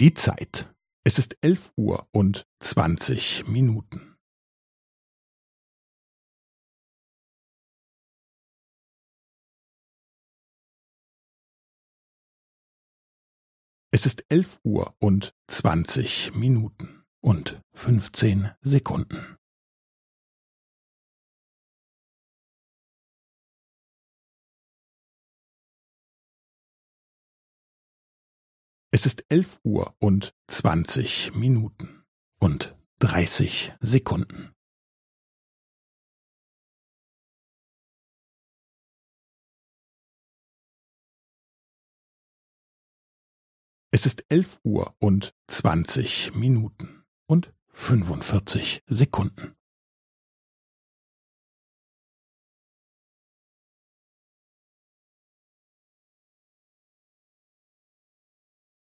Die Zeit. Es ist elf Uhr und zwanzig Minuten. Es ist elf Uhr und zwanzig Minuten und fünfzehn Sekunden. Es ist elf Uhr und zwanzig Minuten und dreißig Sekunden. Es ist elf Uhr und zwanzig Minuten und fünfundvierzig Sekunden.